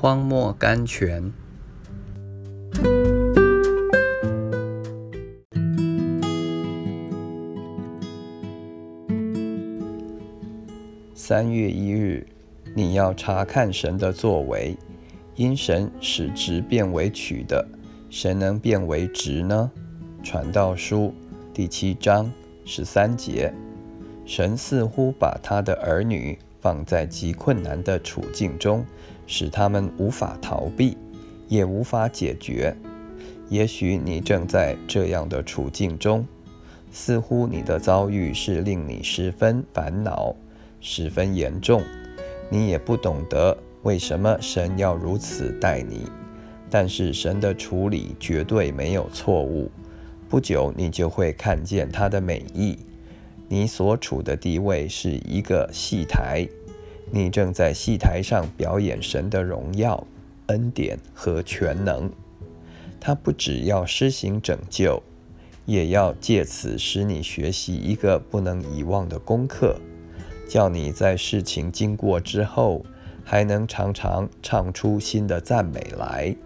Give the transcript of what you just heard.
荒漠甘泉。三月一日，你要查看神的作为，因神使直变为曲的，谁能变为直呢？传道书第七章十三节，神似乎把他的儿女放在极困难的处境中，使他们无法逃避，也无法解决。也许你正在这样的处境中，似乎你的遭遇是令你十分烦恼、十分严重，你也不懂得为什么神要如此待你。但是神的处理绝对没有错误。不久，你就会看见他的美意。你所处的地位是一个戏台，你正在戏台上表演神的荣耀、恩典和全能。他不只要施行拯救，也要借此使你学习一个不能遗忘的功课，叫你在事情经过之后，还能常常唱出新的赞美来。